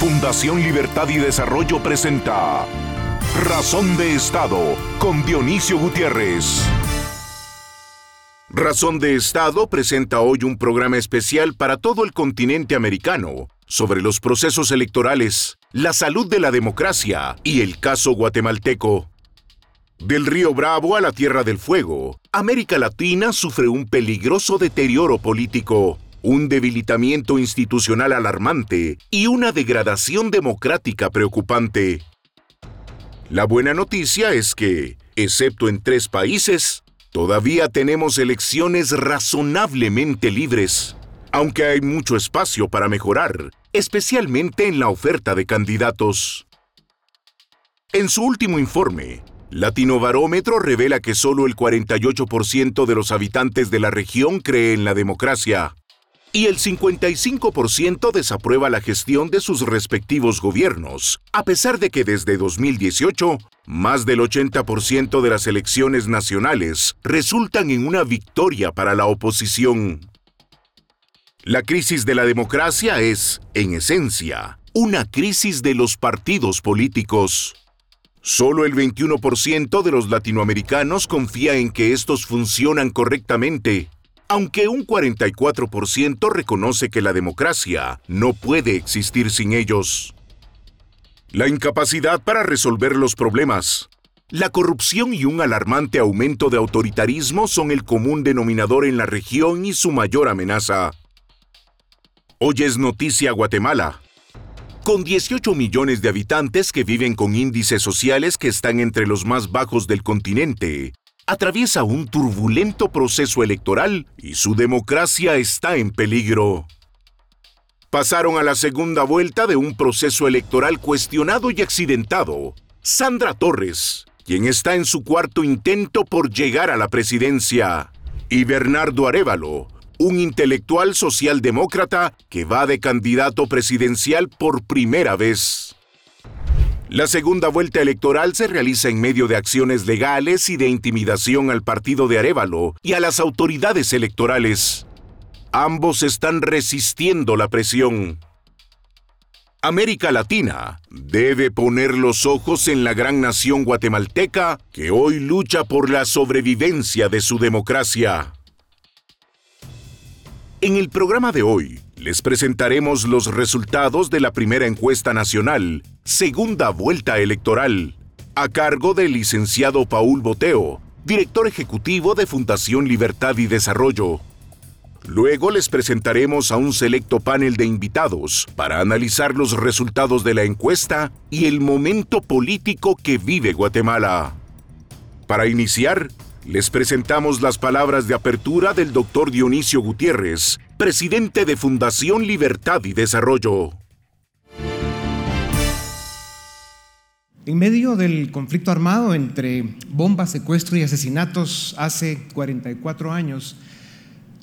Fundación Libertad y Desarrollo presenta Razón de Estado con Dionisio Gutiérrez. Razón de Estado presenta hoy un programa especial para todo el continente americano sobre los procesos electorales, la salud de la democracia y el caso guatemalteco. Del río Bravo a la Tierra del Fuego, América Latina sufre un peligroso deterioro político un debilitamiento institucional alarmante y una degradación democrática preocupante. La buena noticia es que, excepto en tres países, todavía tenemos elecciones razonablemente libres, aunque hay mucho espacio para mejorar, especialmente en la oferta de candidatos. En su último informe, Latino Barómetro revela que solo el 48% de los habitantes de la región cree en la democracia, y el 55% desaprueba la gestión de sus respectivos gobiernos, a pesar de que desde 2018, más del 80% de las elecciones nacionales resultan en una victoria para la oposición. La crisis de la democracia es, en esencia, una crisis de los partidos políticos. Solo el 21% de los latinoamericanos confía en que estos funcionan correctamente aunque un 44% reconoce que la democracia no puede existir sin ellos. La incapacidad para resolver los problemas, la corrupción y un alarmante aumento de autoritarismo son el común denominador en la región y su mayor amenaza. Hoy es noticia Guatemala. Con 18 millones de habitantes que viven con índices sociales que están entre los más bajos del continente, atraviesa un turbulento proceso electoral y su democracia está en peligro. Pasaron a la segunda vuelta de un proceso electoral cuestionado y accidentado. Sandra Torres, quien está en su cuarto intento por llegar a la presidencia, y Bernardo Arevalo, un intelectual socialdemócrata que va de candidato presidencial por primera vez. La segunda vuelta electoral se realiza en medio de acciones legales y de intimidación al partido de Arevalo y a las autoridades electorales. Ambos están resistiendo la presión. América Latina debe poner los ojos en la gran nación guatemalteca que hoy lucha por la sobrevivencia de su democracia. En el programa de hoy les presentaremos los resultados de la primera encuesta nacional, segunda vuelta electoral, a cargo del licenciado Paul Boteo, director ejecutivo de Fundación Libertad y Desarrollo. Luego les presentaremos a un selecto panel de invitados para analizar los resultados de la encuesta y el momento político que vive Guatemala. Para iniciar, les presentamos las palabras de apertura del doctor Dionisio Gutiérrez, presidente de Fundación Libertad y Desarrollo. En medio del conflicto armado entre bombas, secuestro y asesinatos hace 44 años,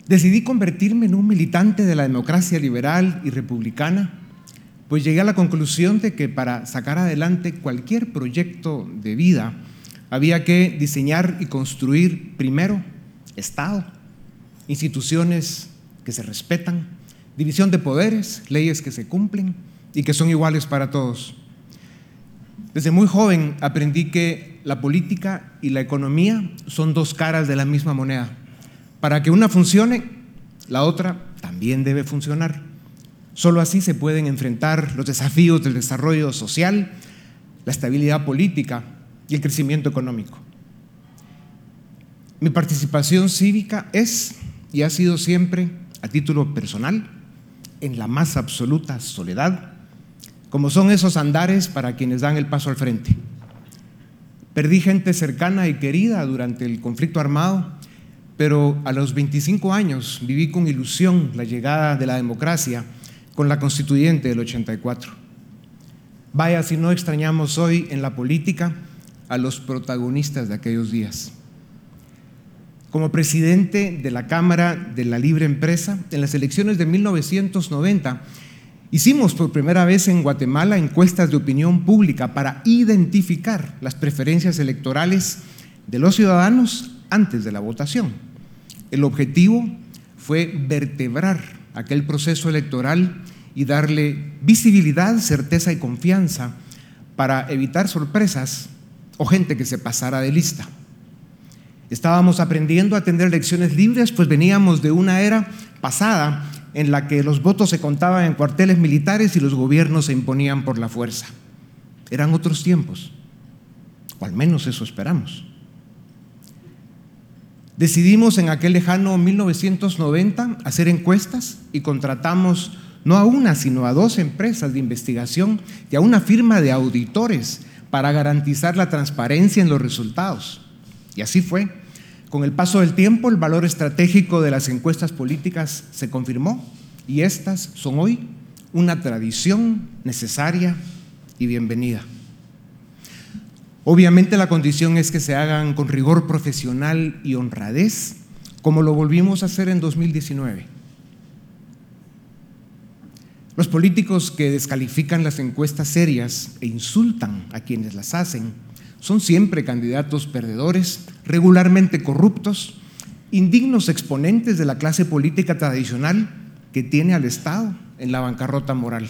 decidí convertirme en un militante de la democracia liberal y republicana, pues llegué a la conclusión de que para sacar adelante cualquier proyecto de vida, había que diseñar y construir primero Estado, instituciones que se respetan, división de poderes, leyes que se cumplen y que son iguales para todos. Desde muy joven aprendí que la política y la economía son dos caras de la misma moneda. Para que una funcione, la otra también debe funcionar. Solo así se pueden enfrentar los desafíos del desarrollo social, la estabilidad política y el crecimiento económico. Mi participación cívica es y ha sido siempre a título personal, en la más absoluta soledad, como son esos andares para quienes dan el paso al frente. Perdí gente cercana y querida durante el conflicto armado, pero a los 25 años viví con ilusión la llegada de la democracia con la constituyente del 84. Vaya si no extrañamos hoy en la política a los protagonistas de aquellos días. Como presidente de la Cámara de la Libre Empresa, en las elecciones de 1990, hicimos por primera vez en Guatemala encuestas de opinión pública para identificar las preferencias electorales de los ciudadanos antes de la votación. El objetivo fue vertebrar aquel proceso electoral y darle visibilidad, certeza y confianza para evitar sorpresas o gente que se pasara de lista. Estábamos aprendiendo a tener elecciones libres, pues veníamos de una era pasada en la que los votos se contaban en cuarteles militares y los gobiernos se imponían por la fuerza. Eran otros tiempos, o al menos eso esperamos. Decidimos en aquel lejano 1990 hacer encuestas y contratamos no a una, sino a dos empresas de investigación y a una firma de auditores para garantizar la transparencia en los resultados. Y así fue. Con el paso del tiempo, el valor estratégico de las encuestas políticas se confirmó y estas son hoy una tradición necesaria y bienvenida. Obviamente la condición es que se hagan con rigor profesional y honradez, como lo volvimos a hacer en 2019. Los políticos que descalifican las encuestas serias e insultan a quienes las hacen son siempre candidatos perdedores, regularmente corruptos, indignos exponentes de la clase política tradicional que tiene al Estado en la bancarrota moral.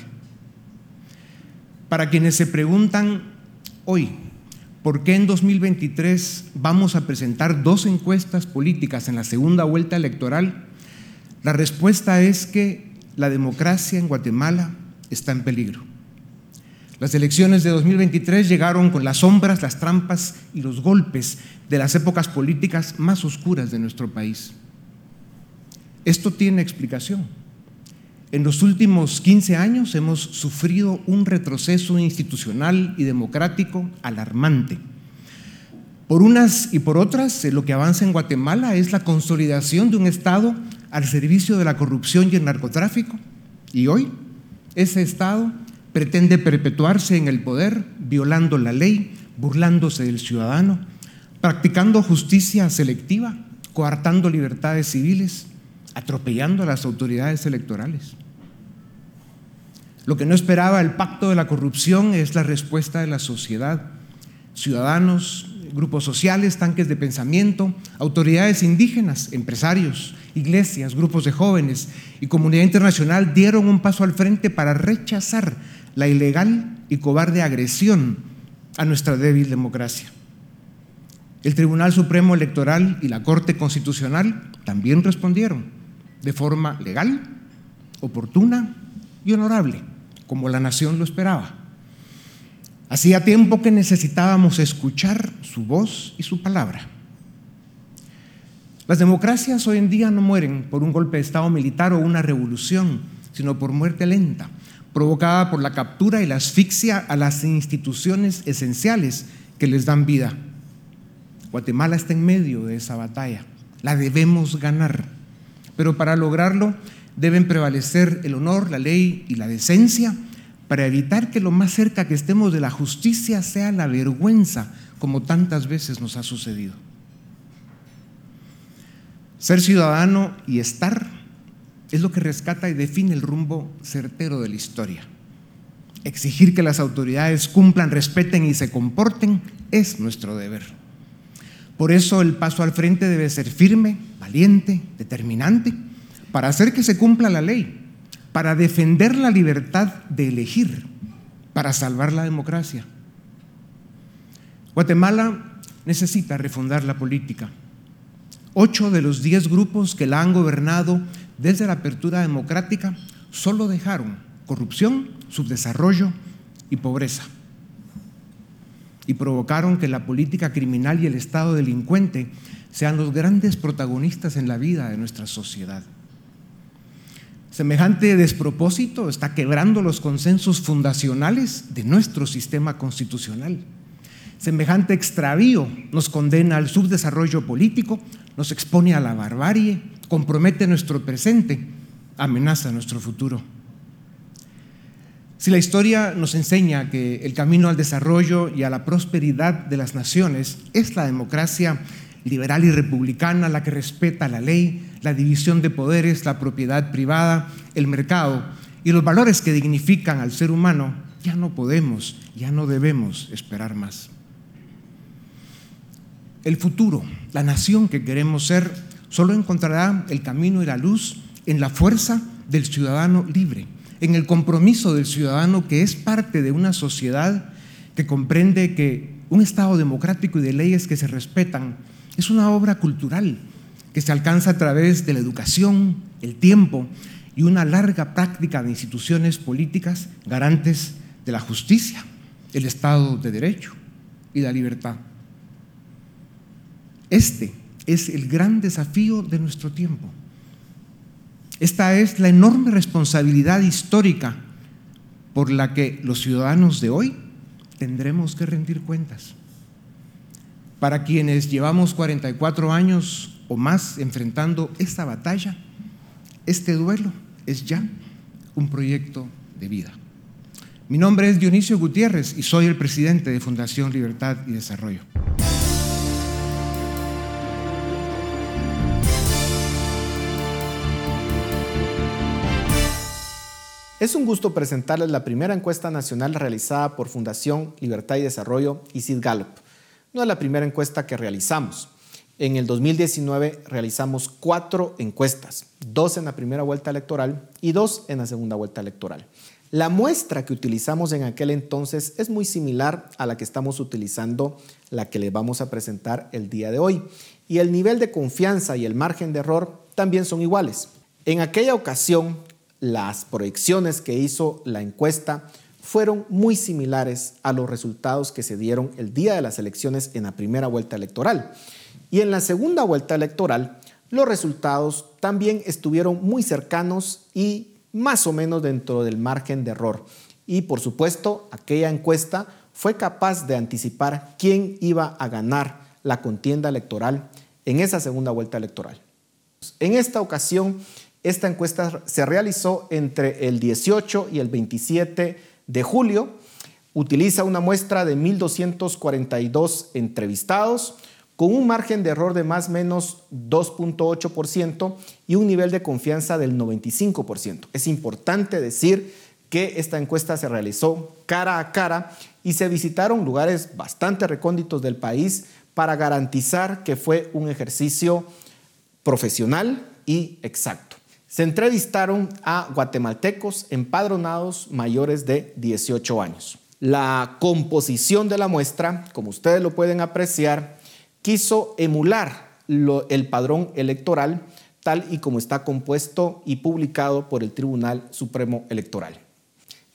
Para quienes se preguntan hoy, ¿por qué en 2023 vamos a presentar dos encuestas políticas en la segunda vuelta electoral? La respuesta es que la democracia en Guatemala está en peligro. Las elecciones de 2023 llegaron con las sombras, las trampas y los golpes de las épocas políticas más oscuras de nuestro país. Esto tiene explicación. En los últimos 15 años hemos sufrido un retroceso institucional y democrático alarmante. Por unas y por otras, lo que avanza en Guatemala es la consolidación de un Estado al servicio de la corrupción y el narcotráfico. Y hoy, ese Estado pretende perpetuarse en el poder, violando la ley, burlándose del ciudadano, practicando justicia selectiva, coartando libertades civiles, atropellando a las autoridades electorales. Lo que no esperaba el pacto de la corrupción es la respuesta de la sociedad, ciudadanos, grupos sociales, tanques de pensamiento, autoridades indígenas, empresarios, iglesias, grupos de jóvenes y comunidad internacional dieron un paso al frente para rechazar la ilegal y cobarde agresión a nuestra débil democracia. El Tribunal Supremo Electoral y la Corte Constitucional también respondieron de forma legal, oportuna y honorable, como la nación lo esperaba. Hacía tiempo que necesitábamos escuchar su voz y su palabra. Las democracias hoy en día no mueren por un golpe de Estado militar o una revolución, sino por muerte lenta, provocada por la captura y la asfixia a las instituciones esenciales que les dan vida. Guatemala está en medio de esa batalla. La debemos ganar. Pero para lograrlo deben prevalecer el honor, la ley y la decencia para evitar que lo más cerca que estemos de la justicia sea la vergüenza, como tantas veces nos ha sucedido. Ser ciudadano y estar es lo que rescata y define el rumbo certero de la historia. Exigir que las autoridades cumplan, respeten y se comporten es nuestro deber. Por eso el paso al frente debe ser firme, valiente, determinante, para hacer que se cumpla la ley, para defender la libertad de elegir, para salvar la democracia. Guatemala necesita refundar la política Ocho de los diez grupos que la han gobernado desde la apertura democrática solo dejaron corrupción, subdesarrollo y pobreza. Y provocaron que la política criminal y el Estado delincuente sean los grandes protagonistas en la vida de nuestra sociedad. Semejante despropósito está quebrando los consensos fundacionales de nuestro sistema constitucional. Semejante extravío nos condena al subdesarrollo político, nos expone a la barbarie, compromete nuestro presente, amenaza nuestro futuro. Si la historia nos enseña que el camino al desarrollo y a la prosperidad de las naciones es la democracia liberal y republicana, la que respeta la ley, la división de poderes, la propiedad privada, el mercado y los valores que dignifican al ser humano, ya no podemos, ya no debemos esperar más. El futuro, la nación que queremos ser, solo encontrará el camino y la luz en la fuerza del ciudadano libre, en el compromiso del ciudadano que es parte de una sociedad que comprende que un Estado democrático y de leyes que se respetan es una obra cultural que se alcanza a través de la educación, el tiempo y una larga práctica de instituciones políticas garantes de la justicia, el Estado de Derecho y la libertad. Este es el gran desafío de nuestro tiempo. Esta es la enorme responsabilidad histórica por la que los ciudadanos de hoy tendremos que rendir cuentas. Para quienes llevamos 44 años o más enfrentando esta batalla, este duelo es ya un proyecto de vida. Mi nombre es Dionisio Gutiérrez y soy el presidente de Fundación Libertad y Desarrollo. Es un gusto presentarles la primera encuesta nacional realizada por Fundación Libertad y Desarrollo y Sid Gallup. No es la primera encuesta que realizamos. En el 2019 realizamos cuatro encuestas, dos en la primera vuelta electoral y dos en la segunda vuelta electoral. La muestra que utilizamos en aquel entonces es muy similar a la que estamos utilizando, la que les vamos a presentar el día de hoy. Y el nivel de confianza y el margen de error también son iguales. En aquella ocasión las proyecciones que hizo la encuesta fueron muy similares a los resultados que se dieron el día de las elecciones en la primera vuelta electoral. Y en la segunda vuelta electoral, los resultados también estuvieron muy cercanos y más o menos dentro del margen de error. Y por supuesto, aquella encuesta fue capaz de anticipar quién iba a ganar la contienda electoral en esa segunda vuelta electoral. En esta ocasión, esta encuesta se realizó entre el 18 y el 27 de julio. Utiliza una muestra de 1.242 entrevistados con un margen de error de más o menos 2.8% y un nivel de confianza del 95%. Es importante decir que esta encuesta se realizó cara a cara y se visitaron lugares bastante recónditos del país para garantizar que fue un ejercicio profesional y exacto. Se entrevistaron a guatemaltecos empadronados mayores de 18 años. La composición de la muestra, como ustedes lo pueden apreciar, quiso emular el padrón electoral tal y como está compuesto y publicado por el Tribunal Supremo Electoral.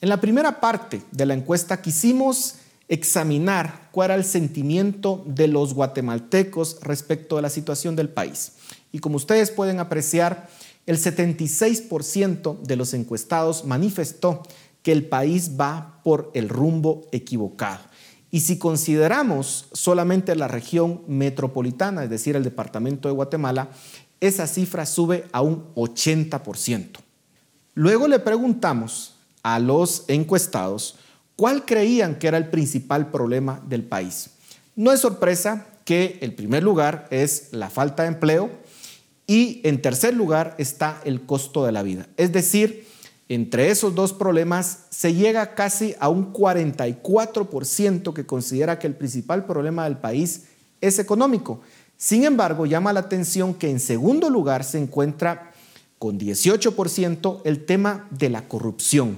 En la primera parte de la encuesta quisimos examinar cuál era el sentimiento de los guatemaltecos respecto a la situación del país. Y como ustedes pueden apreciar, el 76% de los encuestados manifestó que el país va por el rumbo equivocado. Y si consideramos solamente la región metropolitana, es decir, el departamento de Guatemala, esa cifra sube a un 80%. Luego le preguntamos a los encuestados cuál creían que era el principal problema del país. No es sorpresa que el primer lugar es la falta de empleo, y en tercer lugar está el costo de la vida. Es decir, entre esos dos problemas se llega casi a un 44% que considera que el principal problema del país es económico. Sin embargo, llama la atención que en segundo lugar se encuentra con 18% el tema de la corrupción.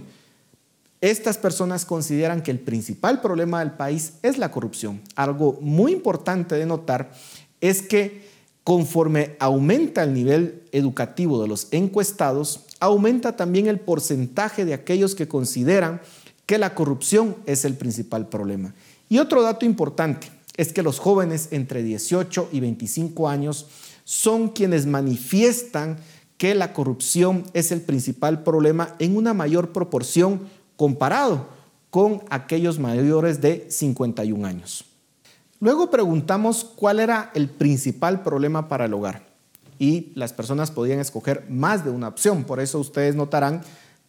Estas personas consideran que el principal problema del país es la corrupción. Algo muy importante de notar es que Conforme aumenta el nivel educativo de los encuestados, aumenta también el porcentaje de aquellos que consideran que la corrupción es el principal problema. Y otro dato importante es que los jóvenes entre 18 y 25 años son quienes manifiestan que la corrupción es el principal problema en una mayor proporción comparado con aquellos mayores de 51 años. Luego preguntamos cuál era el principal problema para el hogar y las personas podían escoger más de una opción. Por eso ustedes notarán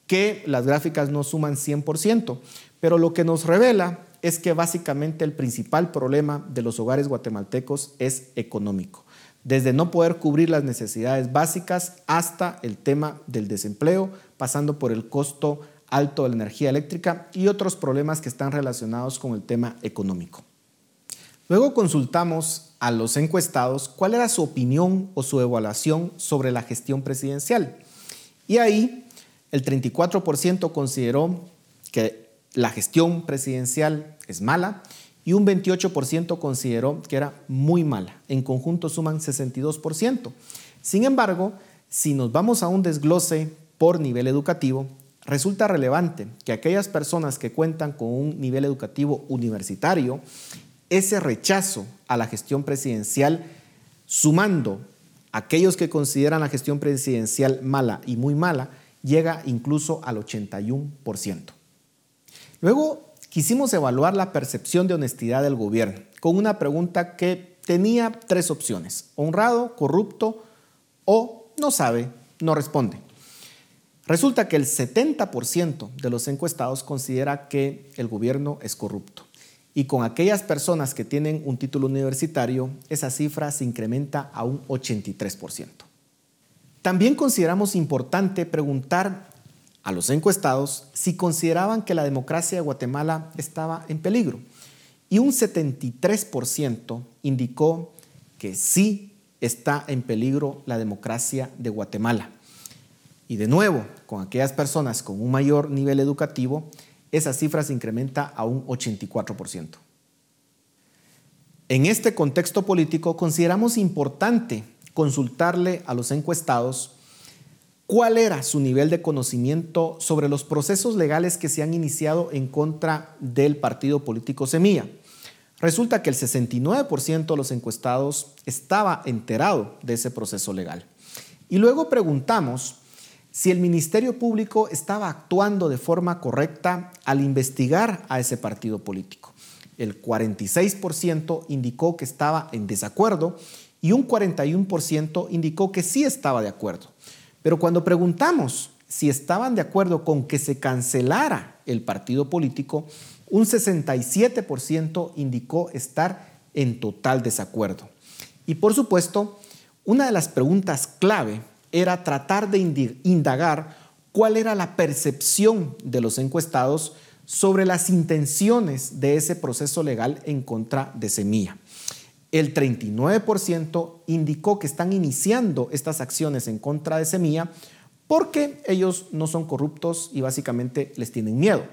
que las gráficas no suman 100%, pero lo que nos revela es que básicamente el principal problema de los hogares guatemaltecos es económico, desde no poder cubrir las necesidades básicas hasta el tema del desempleo, pasando por el costo alto de la energía eléctrica y otros problemas que están relacionados con el tema económico. Luego consultamos a los encuestados cuál era su opinión o su evaluación sobre la gestión presidencial. Y ahí el 34% consideró que la gestión presidencial es mala y un 28% consideró que era muy mala. En conjunto suman 62%. Sin embargo, si nos vamos a un desglose por nivel educativo, resulta relevante que aquellas personas que cuentan con un nivel educativo universitario, ese rechazo a la gestión presidencial, sumando aquellos que consideran la gestión presidencial mala y muy mala, llega incluso al 81%. Luego quisimos evaluar la percepción de honestidad del gobierno con una pregunta que tenía tres opciones, honrado, corrupto o no sabe, no responde. Resulta que el 70% de los encuestados considera que el gobierno es corrupto. Y con aquellas personas que tienen un título universitario, esa cifra se incrementa a un 83%. También consideramos importante preguntar a los encuestados si consideraban que la democracia de Guatemala estaba en peligro. Y un 73% indicó que sí está en peligro la democracia de Guatemala. Y de nuevo, con aquellas personas con un mayor nivel educativo, esa cifra se incrementa a un 84%. En este contexto político consideramos importante consultarle a los encuestados cuál era su nivel de conocimiento sobre los procesos legales que se han iniciado en contra del partido político Semilla. Resulta que el 69% de los encuestados estaba enterado de ese proceso legal. Y luego preguntamos si el Ministerio Público estaba actuando de forma correcta al investigar a ese partido político. El 46% indicó que estaba en desacuerdo y un 41% indicó que sí estaba de acuerdo. Pero cuando preguntamos si estaban de acuerdo con que se cancelara el partido político, un 67% indicó estar en total desacuerdo. Y por supuesto, una de las preguntas clave era tratar de indagar cuál era la percepción de los encuestados sobre las intenciones de ese proceso legal en contra de Semilla. El 39% indicó que están iniciando estas acciones en contra de Semilla porque ellos no son corruptos y básicamente les tienen miedo.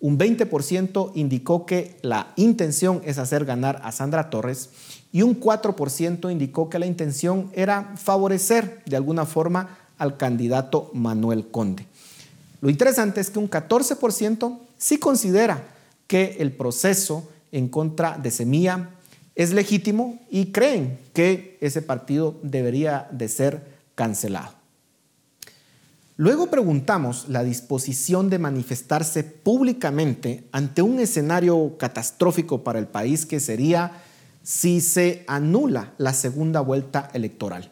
Un 20% indicó que la intención es hacer ganar a Sandra Torres y un 4% indicó que la intención era favorecer de alguna forma al candidato Manuel Conde. Lo interesante es que un 14% sí considera que el proceso en contra de Semilla es legítimo y creen que ese partido debería de ser cancelado. Luego preguntamos la disposición de manifestarse públicamente ante un escenario catastrófico para el país que sería si se anula la segunda vuelta electoral.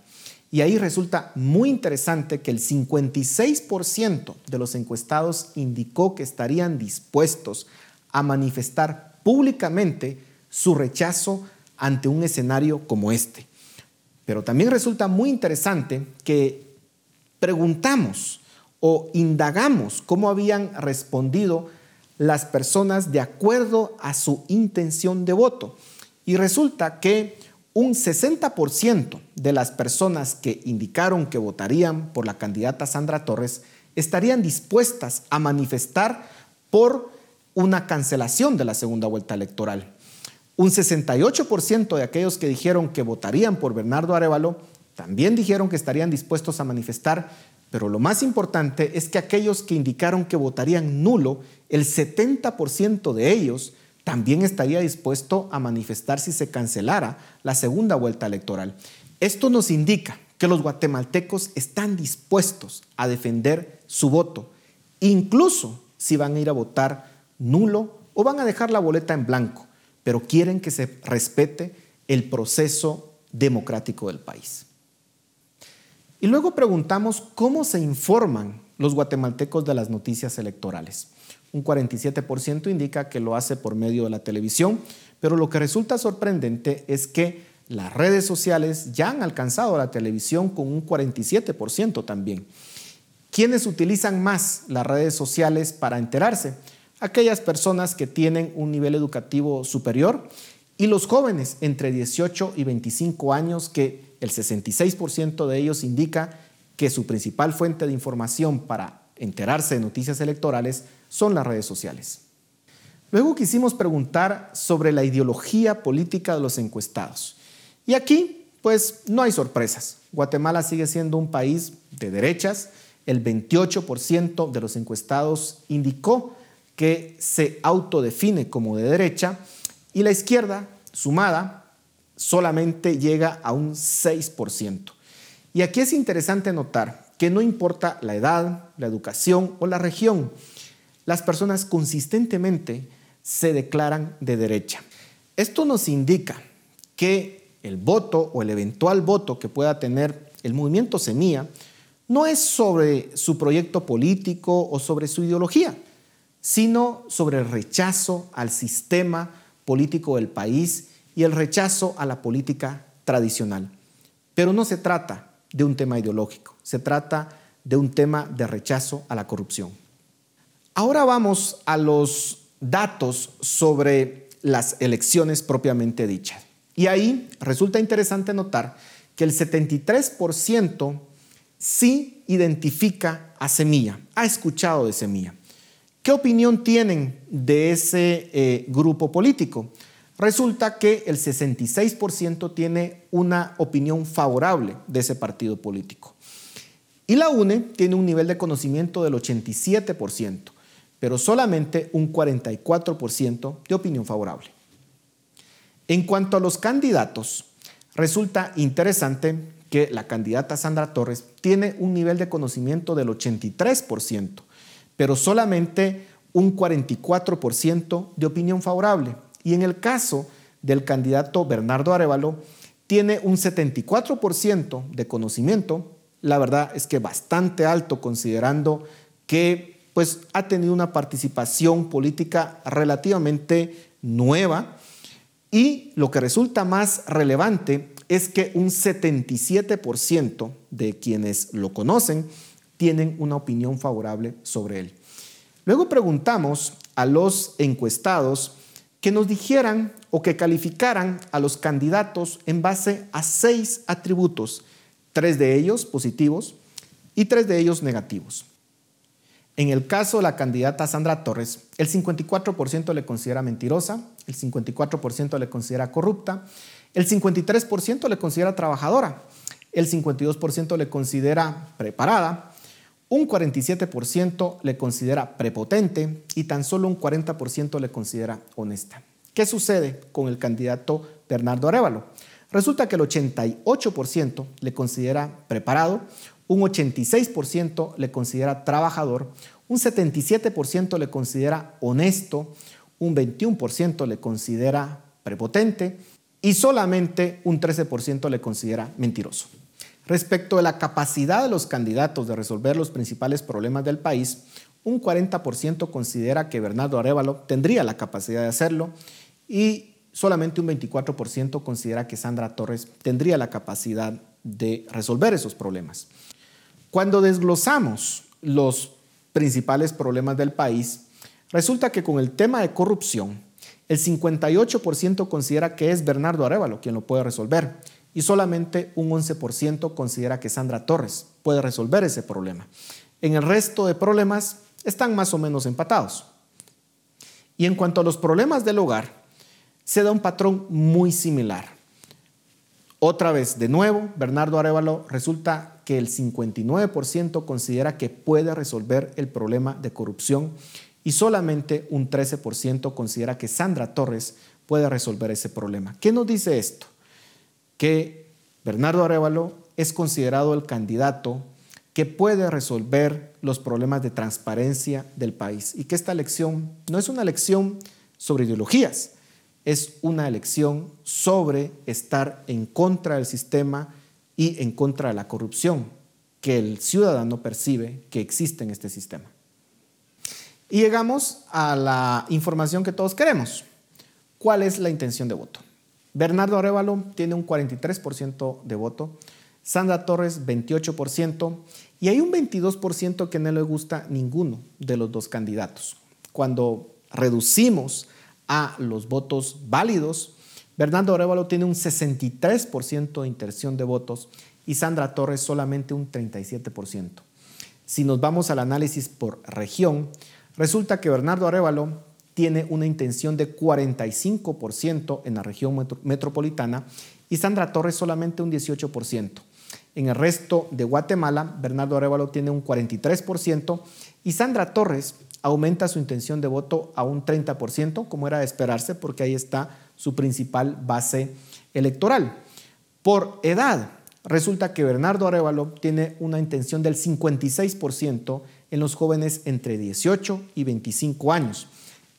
Y ahí resulta muy interesante que el 56% de los encuestados indicó que estarían dispuestos a manifestar públicamente su rechazo ante un escenario como este. Pero también resulta muy interesante que preguntamos o indagamos cómo habían respondido las personas de acuerdo a su intención de voto. Y resulta que un 60% de las personas que indicaron que votarían por la candidata Sandra Torres estarían dispuestas a manifestar por una cancelación de la segunda vuelta electoral. Un 68% de aquellos que dijeron que votarían por Bernardo Arevalo también dijeron que estarían dispuestos a manifestar, pero lo más importante es que aquellos que indicaron que votarían nulo, el 70% de ellos también estaría dispuesto a manifestar si se cancelara la segunda vuelta electoral. Esto nos indica que los guatemaltecos están dispuestos a defender su voto, incluso si van a ir a votar nulo o van a dejar la boleta en blanco, pero quieren que se respete el proceso democrático del país. Y luego preguntamos cómo se informan los guatemaltecos de las noticias electorales un 47% indica que lo hace por medio de la televisión, pero lo que resulta sorprendente es que las redes sociales ya han alcanzado a la televisión con un 47% también. ¿Quiénes utilizan más las redes sociales para enterarse? Aquellas personas que tienen un nivel educativo superior y los jóvenes entre 18 y 25 años que el 66% de ellos indica que su principal fuente de información para enterarse de noticias electorales son las redes sociales. Luego quisimos preguntar sobre la ideología política de los encuestados. Y aquí, pues, no hay sorpresas. Guatemala sigue siendo un país de derechas. El 28% de los encuestados indicó que se autodefine como de derecha y la izquierda, sumada, solamente llega a un 6%. Y aquí es interesante notar que no importa la edad, la educación o la región, las personas consistentemente se declaran de derecha. Esto nos indica que el voto o el eventual voto que pueda tener el movimiento Semilla no es sobre su proyecto político o sobre su ideología, sino sobre el rechazo al sistema político del país y el rechazo a la política tradicional. Pero no se trata de un tema ideológico, se trata de un tema de rechazo a la corrupción. Ahora vamos a los datos sobre las elecciones propiamente dichas. Y ahí resulta interesante notar que el 73% sí identifica a Semilla, ha escuchado de Semilla. ¿Qué opinión tienen de ese eh, grupo político? Resulta que el 66% tiene una opinión favorable de ese partido político. Y la UNE tiene un nivel de conocimiento del 87%, pero solamente un 44% de opinión favorable. En cuanto a los candidatos, resulta interesante que la candidata Sandra Torres tiene un nivel de conocimiento del 83%, pero solamente un 44% de opinión favorable. Y en el caso del candidato Bernardo Arevalo, tiene un 74% de conocimiento, la verdad es que bastante alto considerando que pues ha tenido una participación política relativamente nueva y lo que resulta más relevante es que un 77% de quienes lo conocen tienen una opinión favorable sobre él. Luego preguntamos a los encuestados que nos dijeran o que calificaran a los candidatos en base a seis atributos, tres de ellos positivos y tres de ellos negativos. En el caso de la candidata Sandra Torres, el 54% le considera mentirosa, el 54% le considera corrupta, el 53% le considera trabajadora, el 52% le considera preparada, un 47% le considera prepotente y tan solo un 40% le considera honesta. ¿Qué sucede con el candidato Bernardo Arevalo? Resulta que el 88% le considera preparado, un 86% le considera trabajador, un 77% le considera honesto, un 21% le considera prepotente y solamente un 13% le considera mentiroso. Respecto de la capacidad de los candidatos de resolver los principales problemas del país, un 40% considera que Bernardo Arevalo tendría la capacidad de hacerlo y solamente un 24% considera que Sandra Torres tendría la capacidad de resolver esos problemas. Cuando desglosamos los principales problemas del país, resulta que con el tema de corrupción, el 58% considera que es Bernardo Arevalo quien lo puede resolver y solamente un 11% considera que Sandra Torres puede resolver ese problema. En el resto de problemas están más o menos empatados. Y en cuanto a los problemas del hogar, se da un patrón muy similar. Otra vez, de nuevo, Bernardo Arevalo resulta que el 59% considera que puede resolver el problema de corrupción y solamente un 13% considera que Sandra Torres puede resolver ese problema. ¿Qué nos dice esto? que Bernardo Arevalo es considerado el candidato que puede resolver los problemas de transparencia del país y que esta elección no es una elección sobre ideologías, es una elección sobre estar en contra del sistema y en contra de la corrupción que el ciudadano percibe que existe en este sistema. Y llegamos a la información que todos queremos. ¿Cuál es la intención de voto? Bernardo Arevalo tiene un 43% de voto, Sandra Torres 28% y hay un 22% que no le gusta ninguno de los dos candidatos. Cuando reducimos a los votos válidos, Bernardo Arevalo tiene un 63% de intención de votos y Sandra Torres solamente un 37%. Si nos vamos al análisis por región, resulta que Bernardo Arevalo tiene una intención de 45% en la región metropolitana y Sandra Torres solamente un 18%. En el resto de Guatemala, Bernardo Arevalo tiene un 43% y Sandra Torres aumenta su intención de voto a un 30%, como era de esperarse, porque ahí está su principal base electoral. Por edad, resulta que Bernardo Arevalo tiene una intención del 56% en los jóvenes entre 18 y 25 años.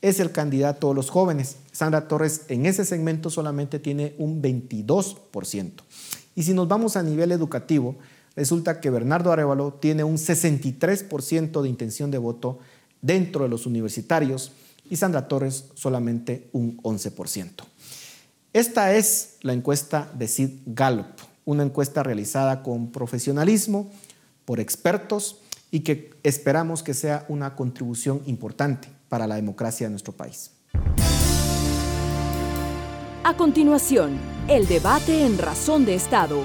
Es el candidato de los jóvenes. Sandra Torres en ese segmento solamente tiene un 22%. Y si nos vamos a nivel educativo, resulta que Bernardo Arevalo tiene un 63% de intención de voto dentro de los universitarios y Sandra Torres solamente un 11%. Esta es la encuesta de Sid Gallup, una encuesta realizada con profesionalismo, por expertos y que esperamos que sea una contribución importante para la democracia de nuestro país. A continuación, el debate en Razón de Estado.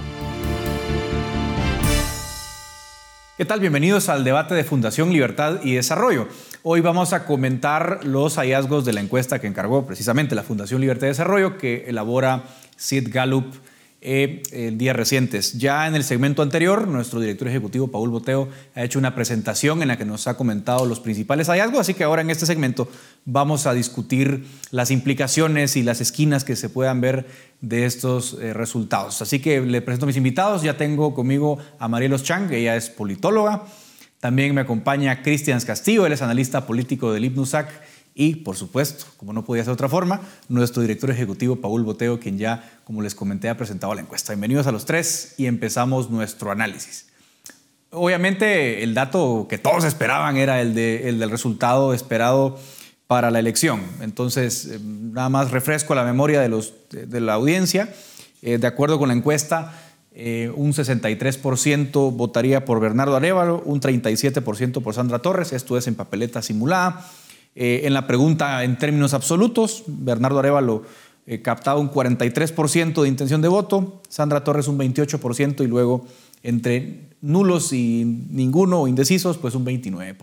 ¿Qué tal? Bienvenidos al debate de Fundación Libertad y Desarrollo. Hoy vamos a comentar los hallazgos de la encuesta que encargó precisamente la Fundación Libertad y Desarrollo que elabora Sid Gallup eh, en días recientes. Ya en el segmento anterior, nuestro director ejecutivo, Paul Boteo, ha hecho una presentación en la que nos ha comentado los principales hallazgos, así que ahora en este segmento vamos a discutir las implicaciones y las esquinas que se puedan ver de estos eh, resultados. Así que le presento a mis invitados. Ya tengo conmigo a Marielos Chang, ella es politóloga. También me acompaña Cristian Castillo, él es analista político del IPNUSAC y, por supuesto, como no podía ser de otra forma, nuestro director ejecutivo, Paul Boteo, quien ya, como les comenté, ha presentado la encuesta. Bienvenidos a los tres y empezamos nuestro análisis. Obviamente, el dato que todos esperaban era el, de, el del resultado esperado para la elección. Entonces, eh, nada más refresco la memoria de, los, de, la audiencia. Eh, de acuerdo con la encuesta, eh, un 63% votaría por Bernardo Arevalo, un 37% por Sandra Torres, esto es en papeleta simulada. Eh, en la pregunta en términos absolutos, Bernardo Arevalo eh, captaba un 43% de intención de voto, Sandra Torres un 28% y luego entre nulos y ninguno o indecisos, pues un 29%.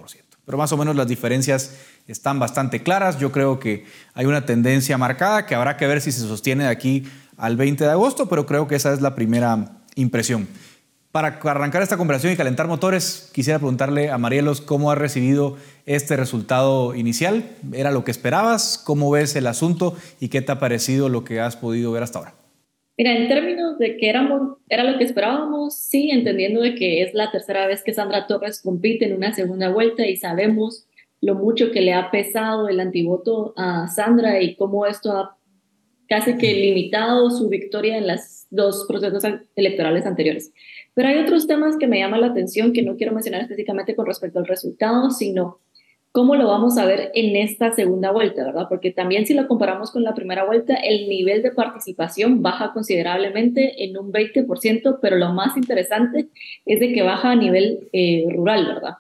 Pero más o menos las diferencias están bastante claras. Yo creo que hay una tendencia marcada que habrá que ver si se sostiene de aquí al 20 de agosto, pero creo que esa es la primera impresión. Para arrancar esta conversación y calentar motores, quisiera preguntarle a Marielos cómo ha recibido este resultado inicial. ¿Era lo que esperabas? ¿Cómo ves el asunto y qué te ha parecido lo que has podido ver hasta ahora? Mira, en términos de que éramos, era lo que esperábamos, sí, entendiendo de que es la tercera vez que Sandra Torres compite en una segunda vuelta y sabemos lo mucho que le ha pesado el antivoto a Sandra y cómo esto ha casi que limitado su victoria en los dos procesos electorales anteriores. Pero hay otros temas que me llaman la atención que no quiero mencionar específicamente con respecto al resultado, sino cómo lo vamos a ver en esta segunda vuelta, ¿verdad? Porque también si lo comparamos con la primera vuelta, el nivel de participación baja considerablemente en un 20%, pero lo más interesante es de que baja a nivel eh, rural, ¿verdad?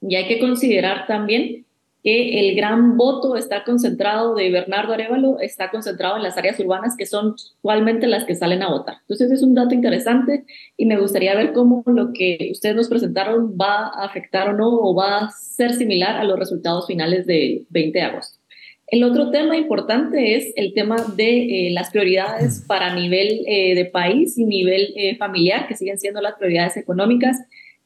Y hay que considerar también que el gran voto está concentrado de Bernardo Arevalo, está concentrado en las áreas urbanas que son actualmente las que salen a votar. Entonces es un dato interesante y me gustaría ver cómo lo que ustedes nos presentaron va a afectar o no o va a ser similar a los resultados finales del 20 de agosto. El otro tema importante es el tema de eh, las prioridades para nivel eh, de país y nivel eh, familiar, que siguen siendo las prioridades económicas,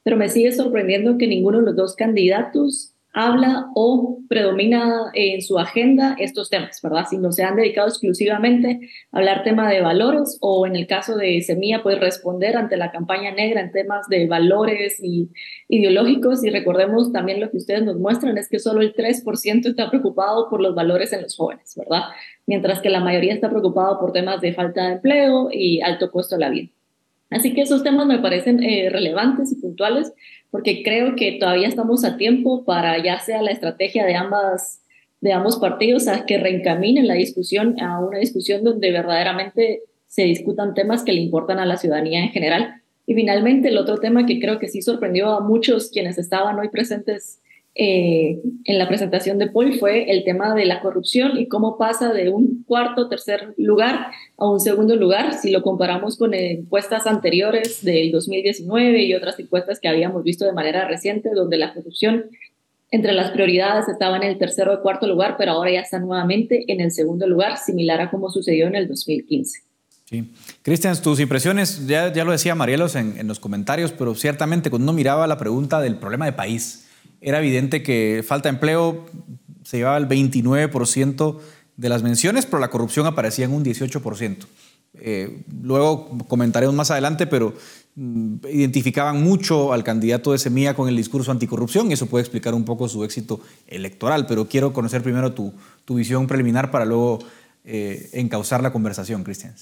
pero me sigue sorprendiendo que ninguno de los dos candidatos habla o predomina en su agenda estos temas, ¿verdad? Si no se han dedicado exclusivamente a hablar tema de valores o en el caso de Semilla, pues responder ante la campaña negra en temas de valores y ideológicos y recordemos también lo que ustedes nos muestran es que solo el 3% está preocupado por los valores en los jóvenes, ¿verdad? Mientras que la mayoría está preocupado por temas de falta de empleo y alto costo de la vida. Así que esos temas me parecen eh, relevantes y puntuales porque creo que todavía estamos a tiempo para ya sea la estrategia de ambas de ambos partidos a que reencaminen la discusión a una discusión donde verdaderamente se discutan temas que le importan a la ciudadanía en general. Y finalmente el otro tema que creo que sí sorprendió a muchos quienes estaban hoy presentes eh, en la presentación de Paul fue el tema de la corrupción y cómo pasa de un cuarto, tercer lugar a un segundo lugar si lo comparamos con encuestas anteriores del 2019 y otras encuestas que habíamos visto de manera reciente, donde la corrupción entre las prioridades estaba en el tercero o cuarto lugar, pero ahora ya está nuevamente en el segundo lugar, similar a como sucedió en el 2015. Sí. Cristian, tus impresiones, ya, ya lo decía Marielos en, en los comentarios, pero ciertamente cuando uno miraba la pregunta del problema de país, era evidente que falta de empleo se llevaba el 29% de las menciones, pero la corrupción aparecía en un 18%. Eh, luego comentaremos más adelante, pero mm, identificaban mucho al candidato de Semilla con el discurso anticorrupción y eso puede explicar un poco su éxito electoral. Pero quiero conocer primero tu, visión preliminar para luego eh, encauzar la conversación, Cristian.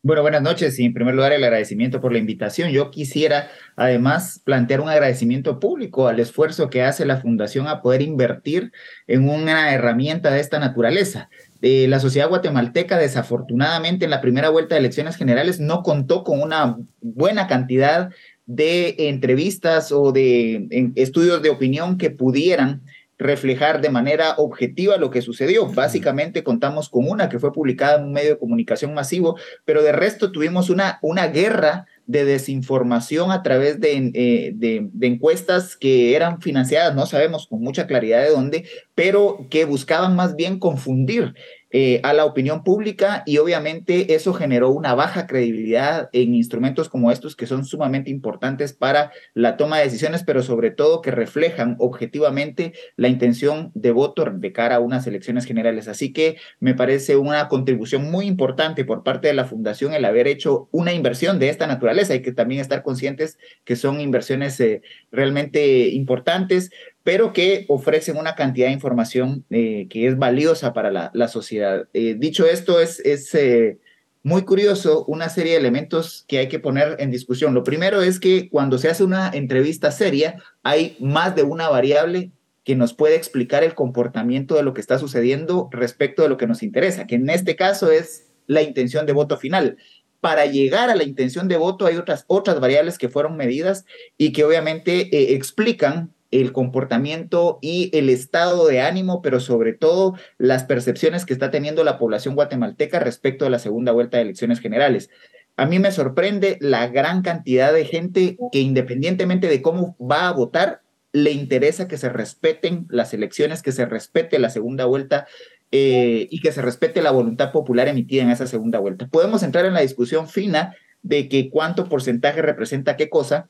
Bueno, buenas noches y en primer lugar el agradecimiento por la invitación. Yo quisiera además plantear un agradecimiento público al esfuerzo que hace la Fundación a poder invertir en una herramienta de esta naturaleza. Eh, la sociedad guatemalteca desafortunadamente en la primera vuelta de elecciones generales no contó con una buena cantidad de entrevistas o de estudios de opinión que pudieran reflejar de manera objetiva lo que sucedió. Básicamente contamos con una que fue publicada en un medio de comunicación masivo, pero de resto tuvimos una, una guerra de desinformación a través de, eh, de, de, encuestas que eran financiadas, no sabemos con mucha claridad de dónde, pero que buscaban más bien confundir eh, a la opinión pública y obviamente eso generó una baja credibilidad en instrumentos como estos que son sumamente importantes para la toma de decisiones, pero sobre todo que reflejan objetivamente la intención de voto de cara a unas elecciones generales. Así que me parece una contribución muy importante por parte de la Fundación el haber hecho una inversión de esta naturaleza. Hay que también estar conscientes que son inversiones eh, realmente importantes pero que ofrecen una cantidad de información eh, que es valiosa para la, sociedad. Eh, dicho esto, es, es eh, muy curioso una serie de elementos que hay que poner en discusión. Lo primero es que cuando se hace una entrevista seria, hay más de una variable que nos puede explicar el comportamiento de lo que está sucediendo respecto de lo que nos interesa, que en este caso es la intención de voto final para llegar a la intención de voto hay otras, otras variables que fueron medidas y que obviamente explican el comportamiento y el estado de ánimo, pero sobre todo las percepciones que está teniendo la población guatemalteca respecto a la segunda vuelta de elecciones generales. A mí me sorprende la gran cantidad de gente que independientemente de cómo va a votar, le interesa que se respeten las elecciones, que se respete la segunda vuelta eh, y que se respete la voluntad popular emitida en esa segunda vuelta. Podemos entrar en la discusión fina de que cuánto porcentaje representa qué cosa,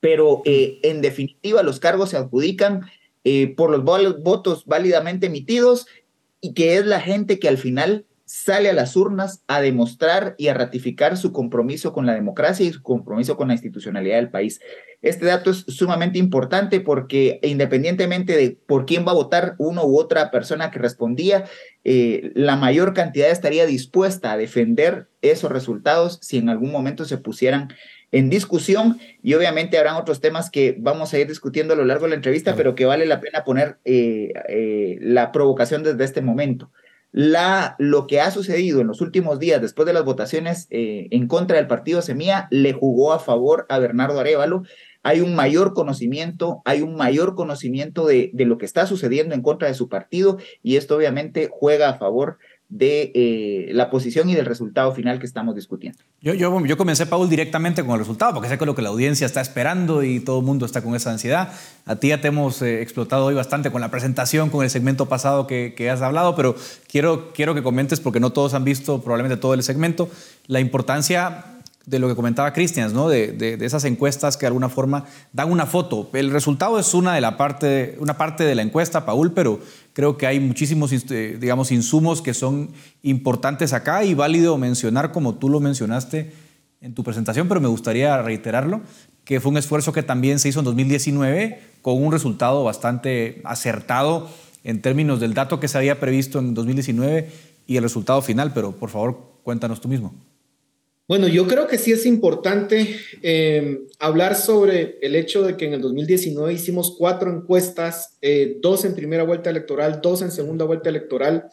pero eh, en definitiva los cargos se adjudican eh, por los votos válidamente emitidos y que es la gente que al final sale a las urnas a demostrar y a ratificar su compromiso con la democracia y su compromiso con la institucionalidad del país. Este dato es sumamente importante porque independientemente de por quién va a votar uno u otra persona que respondía, eh, la mayor cantidad estaría dispuesta a defender esos resultados si en algún momento se pusieran en discusión y obviamente habrán otros temas que vamos a ir discutiendo a lo largo de la entrevista, pero que vale la pena poner eh, eh, la provocación desde este momento. La, lo que ha sucedido en los últimos días después de las votaciones eh, en contra del partido Semilla le jugó a favor a Bernardo Arevalo. Hay un mayor conocimiento, hay un mayor conocimiento de, de lo que está sucediendo en contra de su partido y esto obviamente juega a favor de eh, la posición y del resultado final que estamos discutiendo. Yo, yo, yo comencé, Paul, directamente con el resultado, porque sé que es lo que la audiencia está esperando y todo el mundo está con esa ansiedad. A ti ya te hemos eh, explotado hoy bastante con la presentación, con el segmento pasado que, que, has hablado, pero quiero, quiero que comentes, porque no todos han visto probablemente todo el segmento, la importancia de lo que comentaba Cristian, ¿no? De, de, esas encuestas que de alguna forma dan una foto. El resultado es una, de la parte, una parte de la encuesta, Paul, pero creo que hay muchísimos, eh, digamos, insumos que son importantes acá y válido mencionar, como tú lo mencionaste en tu presentación, pero me gustaría reiterarlo, que fue un esfuerzo que también se hizo en 2019 con un resultado bastante acertado en términos del dato que se había previsto en 2019 y el resultado final, pero por favor cuéntanos tú mismo. Bueno, yo creo que sí es importante eh, hablar sobre el hecho de que en el 2019 hicimos cuatro encuestas, eh, dos en primera vuelta electoral, dos en segunda vuelta electoral,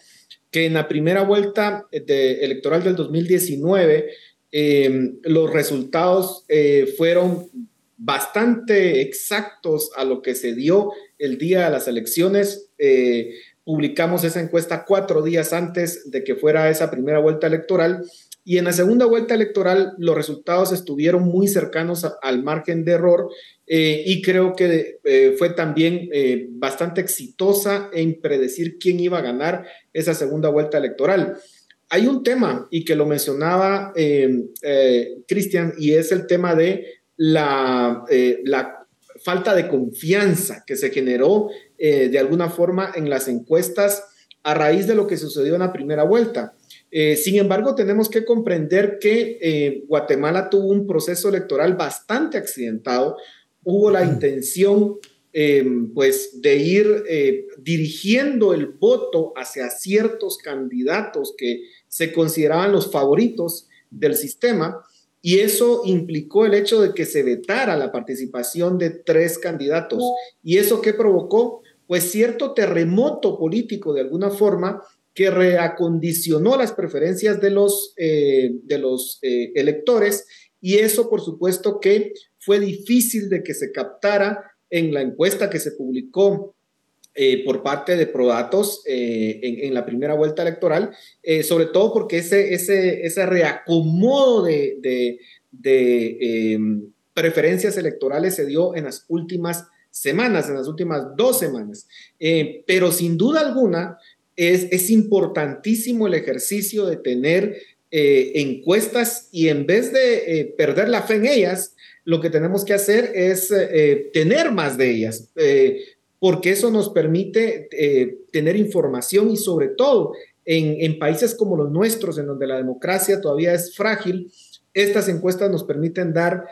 que en la primera vuelta de, electoral del 2019 eh, los resultados fueron bastante exactos a lo que se dio el día de las elecciones. Eh, publicamos esa encuesta cuatro días antes de que fuera esa primera vuelta electoral y en la segunda vuelta electoral los resultados estuvieron muy cercanos al margen de error eh, y creo que eh, fue también eh, bastante exitosa en predecir quién iba a ganar esa segunda vuelta electoral. Hay un tema y que lo mencionaba Cristian y es el tema de la falta de confianza que se generó de alguna forma en las encuestas a raíz de lo que sucedió en la primera vuelta. Eh, sin embargo, tenemos que comprender que eh, Guatemala tuvo un proceso electoral bastante accidentado. Hubo la intención, em, pues, de ir eh, dirigiendo el voto hacia ciertos candidatos que se consideraban los favoritos del sistema. Y eso implicó el hecho de que se vetara la participación de tres candidatos. ¿Y eso qué provocó? Pues cierto terremoto político de alguna forma que reacondicionó las preferencias de los, eh, de los eh, electores y eso por supuesto que fue difícil de que se captara en la encuesta que se publicó eh, por parte de Prodatos en, la primera vuelta electoral, sobre todo porque ese, ese, ese reacomodo de, de, de em, preferencias electorales se dio en las últimas semanas, en las últimas dos semanas. pero sin duda alguna, es, importantísimo el ejercicio de tener eh, encuestas y en vez de eh, perder la fe en ellas, lo que tenemos que hacer es eh, tener más de ellas, porque eso nos permite tener información y sobre todo en, en, países como los nuestros, en donde la democracia todavía es frágil, estas encuestas nos permiten dar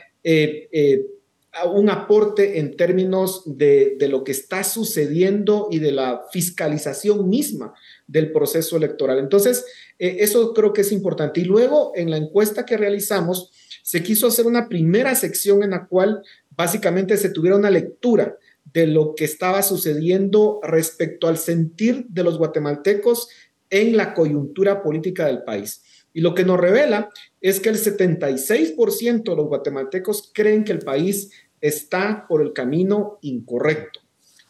un aporte en términos de, lo que está sucediendo y de la fiscalización misma del proceso electoral. Entonces, eh, eso creo que es importante. Y luego, en la encuesta que realizamos, se quiso hacer una primera sección en la cual básicamente se tuviera una lectura de lo que estaba sucediendo respecto al sentir de los guatemaltecos en la coyuntura política del país. Y lo que nos revela es que el 76% de los guatemaltecos creen que el país está por el camino incorrecto.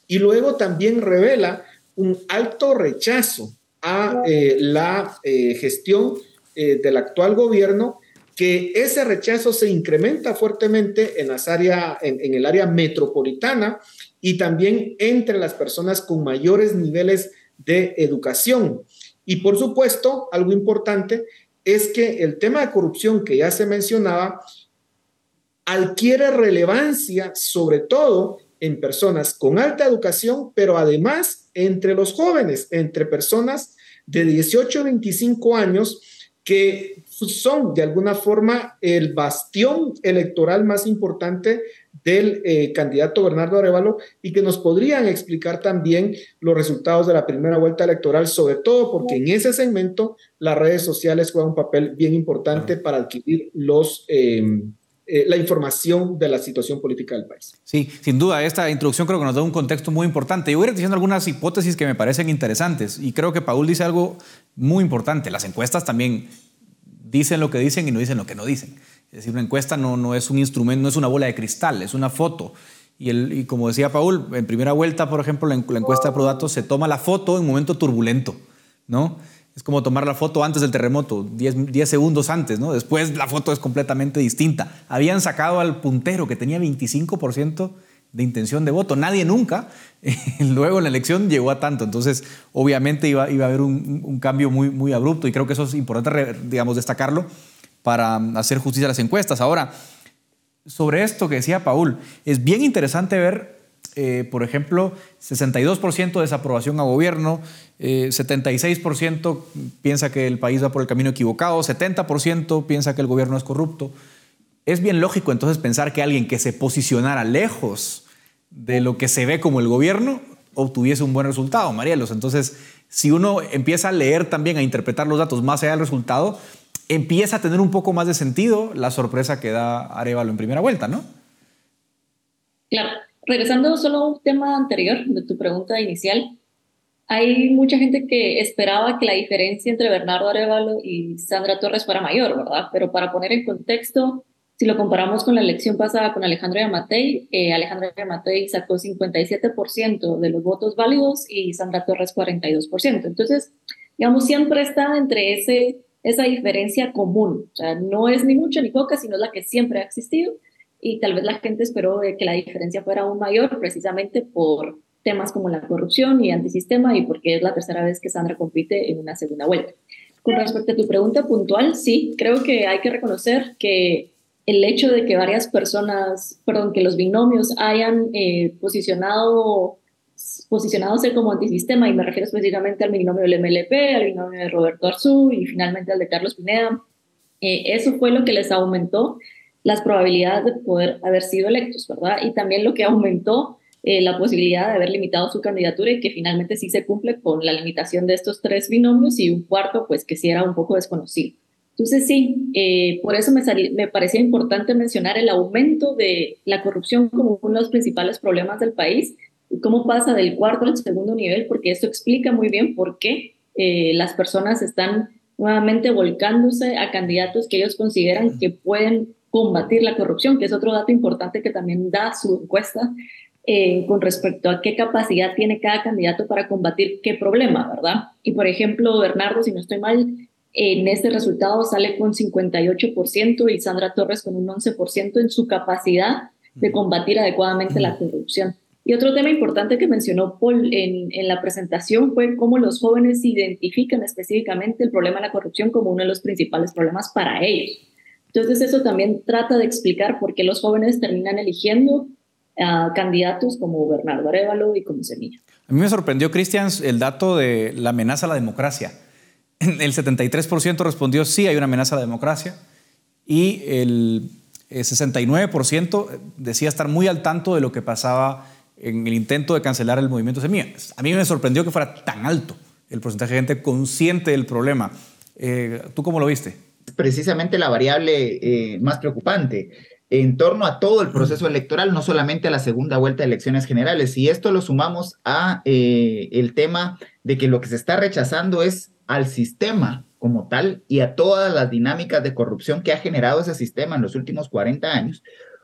Y luego también revela un alto rechazo a eh, la eh, gestión eh, del actual gobierno, que ese rechazo se incrementa fuertemente en, las área, en, el área metropolitana y también entre las personas con mayores niveles de educación. Y por supuesto, algo importante es que el tema de corrupción que ya se mencionaba adquiere relevancia sobre todo en personas con alta educación, pero además entre los jóvenes, entre personas de 18 a 25 años que son de alguna forma el bastión electoral más importante del eh, candidato Bernardo Arevalo y que nos podrían explicar también los resultados de la primera vuelta electoral, sobre todo porque en ese segmento las redes sociales juegan un papel bien importante para adquirir los... Eh, eh, la información de la situación política del país. Sí, sin duda, esta introducción creo que nos da un contexto muy importante. Yo voy a ir diciendo algunas hipótesis que me parecen interesantes y creo que Paul dice algo muy importante. Las encuestas también dicen lo que dicen y no dicen lo que no dicen. Es decir, una encuesta no, no es un instrumento, no es una bola de cristal, es una foto. Y, el, como decía Paul, en primera vuelta, por ejemplo, la, encuesta de Prodatos se toma la foto en momento turbulento, ¿no? Es como tomar la foto antes del terremoto, 10, segundos antes, ¿no? Después la foto es completamente distinta. Habían sacado al puntero que tenía 25% de intención de voto. Nadie nunca, luego en la elección llegó a tanto. Entonces, obviamente iba, a haber un, cambio muy, muy abrupto y creo que eso es importante, digamos, destacarlo para hacer justicia a las encuestas. Ahora, sobre esto que decía Paul, es bien interesante ver eh, por ejemplo, 62% de desaprobación a gobierno, 76% eh, piensa que el país va por el camino equivocado, 70% piensa que el gobierno es corrupto. Es bien lógico entonces pensar que alguien que se posicionara lejos de lo que se ve como el gobierno obtuviese un buen resultado, Marielos. Entonces, si uno empieza a leer también, a interpretar los datos más allá del resultado, empieza a tener un poco más de sentido la sorpresa que da Arevalo en primera vuelta, ¿no? Claro, regresando solo a un tema anterior de tu pregunta inicial, hay mucha gente que esperaba que la diferencia entre Bernardo Arevalo y Sandra Torres fuera mayor, ¿verdad? Pero para poner en contexto, Si lo comparamos con la elección pasada con Alejandro Yamatei, eh, Alejandro Yamatei sacó 57% de los votos válidos y Sandra Torres 42%. Entonces, digamos, siempre está entre ese, esa diferencia común. O sea, no es ni mucha ni poca, sino la que siempre ha existido. Y tal vez la gente esperó que la diferencia fuera aún mayor precisamente por temas como la corrupción y antisistema y porque es la tercera vez que Sandra compite en una segunda vuelta. Con respecto a tu pregunta puntual, sí, creo que hay que reconocer que el hecho de que varias personas, perdón, que los binomios hayan eh, posicionado posicionándose como antisistema, y me refiero específicamente al binomio del MLP, al binomio de Roberto Arzú y finalmente al de Carlos Pineda, eh, eso fue lo que les aumentó las probabilidades de poder haber sido electos, ¿verdad? Y también lo que aumentó eh, la posibilidad de haber limitado su candidatura y que finalmente sí se cumple con la limitación de estos tres binomios y un cuarto, pues que sí era un poco desconocido. Entonces sí, eh, por eso me, me parecía importante mencionar el aumento de la corrupción como uno de los principales problemas del país y cómo pasa del cuarto al segundo nivel, porque esto explica muy bien por qué eh, las personas están nuevamente volcándose a candidatos que ellos consideran que pueden combatir la corrupción, que es otro dato importante que también da su encuesta eh, con respecto a qué capacidad tiene cada candidato para combatir qué problema, ¿verdad? Y por ejemplo, Bernardo, si no estoy mal, en este resultado sale con 58% y Sandra Torres con un 11% en su capacidad de combatir adecuadamente la corrupción. Y otro tema importante que mencionó Paul en, en, la presentación fue cómo los jóvenes identifican específicamente el problema de la corrupción como uno de los principales problemas para ellos. Entonces eso también trata de explicar por qué los jóvenes terminan eligiendo a candidatos como Bernardo Arevalo y como Semilla. A mí me sorprendió, Cristian, el dato de la amenaza a la democracia el 73% respondió sí, hay una amenaza a la democracia y el 69% eh, decía estar muy al tanto de lo que pasaba en el intento de cancelar el movimiento Semilla. A mí me sorprendió que fuera tan alto el porcentaje de gente consciente del problema. Eh, ¿Tú cómo lo viste? Precisamente la variable eh, más preocupante en torno a todo el proceso electoral, no solamente a la segunda vuelta de elecciones generales. Y esto lo sumamos a el tema de que lo que se está rechazando es al sistema como tal y a todas las dinámicas de corrupción que ha generado ese sistema en los últimos 40 años,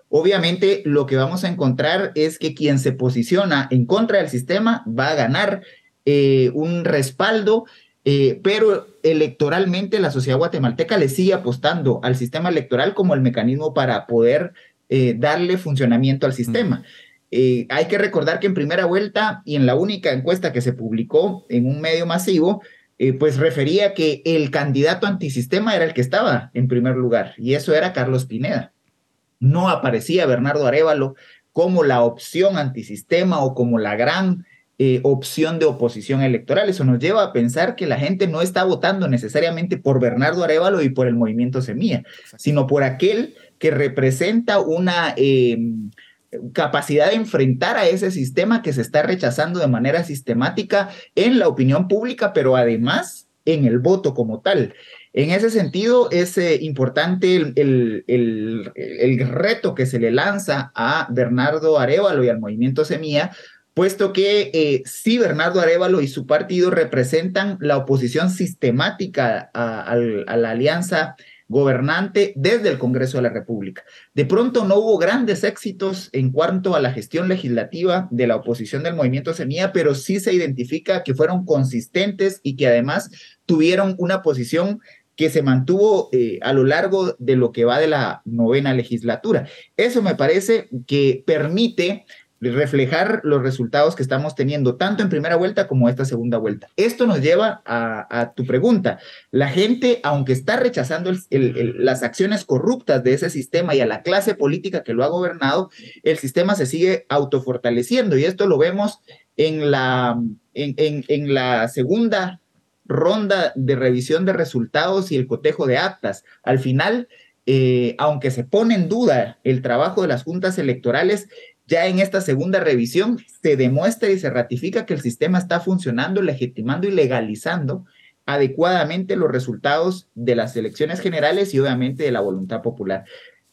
obviamente lo que vamos a encontrar es que quien se posiciona en contra del sistema va a ganar eh, un respaldo, eh, pero electoralmente la sociedad guatemalteca le sigue apostando al sistema electoral como el mecanismo para poder eh, darle funcionamiento al sistema. hay que recordar que en primera vuelta y en la única encuesta que se publicó en un medio masivo, eh, pues refería que el candidato antisistema era el que estaba en primer lugar, y eso era Carlos Pineda. No aparecía Bernardo Arevalo como la opción antisistema o como la gran eh, opción de oposición electoral. Eso nos lleva a pensar que la gente no está votando necesariamente por Bernardo Arevalo y por el movimiento Semilla, sino por aquel que representa una... Em, capacidad de enfrentar a ese sistema que se está rechazando de manera sistemática en la opinión pública, pero además en el voto como tal. En ese sentido, es eh, importante el, el, reto que se le lanza a Bernardo Arevalo y al movimiento Semilla, puesto que eh, sí, Bernardo Arevalo y su partido representan la oposición sistemática a la alianza gobernante desde el Congreso de la República. De pronto no hubo grandes éxitos en cuanto a la gestión legislativa de la oposición del movimiento Semilla, pero sí se identifica que fueron consistentes y que además tuvieron una posición que se mantuvo eh, a lo largo de lo que va de la novena legislatura. Eso me parece que permite reflejar los resultados que estamos teniendo tanto en primera vuelta como esta segunda vuelta. Esto nos lleva a, tu pregunta. La gente, aunque está rechazando las acciones corruptas de ese sistema y a la clase política que lo ha gobernado, el sistema se sigue autofortaleciendo y esto lo vemos en la, en, la segunda ronda de revisión de resultados y el cotejo de actas. Al final, eh, aunque se pone en duda el trabajo de las juntas electorales, ya en esta segunda revisión se demuestra y se ratifica que el sistema está funcionando, legitimando y legalizando adecuadamente los resultados de las elecciones generales y obviamente de la voluntad popular.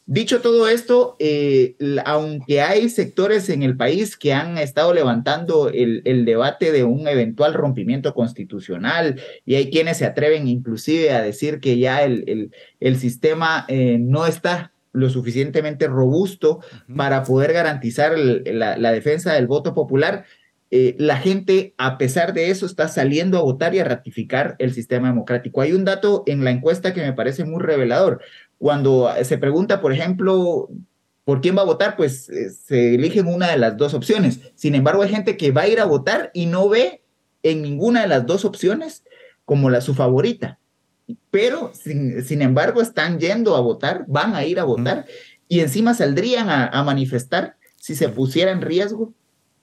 Dicho todo esto, eh, aunque hay sectores en el país que han estado levantando el, debate de un eventual rompimiento constitucional y hay quienes se atreven inclusive a decir que ya el, sistema eh, no está lo suficientemente robusto para poder garantizar la, defensa del voto popular, eh, la gente, a pesar de eso, está saliendo a votar y a ratificar el sistema democrático. Hay un dato en la encuesta que me parece muy revelador. Cuando se pregunta, por ejemplo, por quién va a votar, pues eh, se eligen una de las dos opciones. Sin embargo, hay gente que va a ir a votar y no ve en ninguna de las dos opciones como la su favorita. Pero, sin, embargo, están yendo a votar, van a ir a votar y encima saldrían a manifestar si se pusiera en riesgo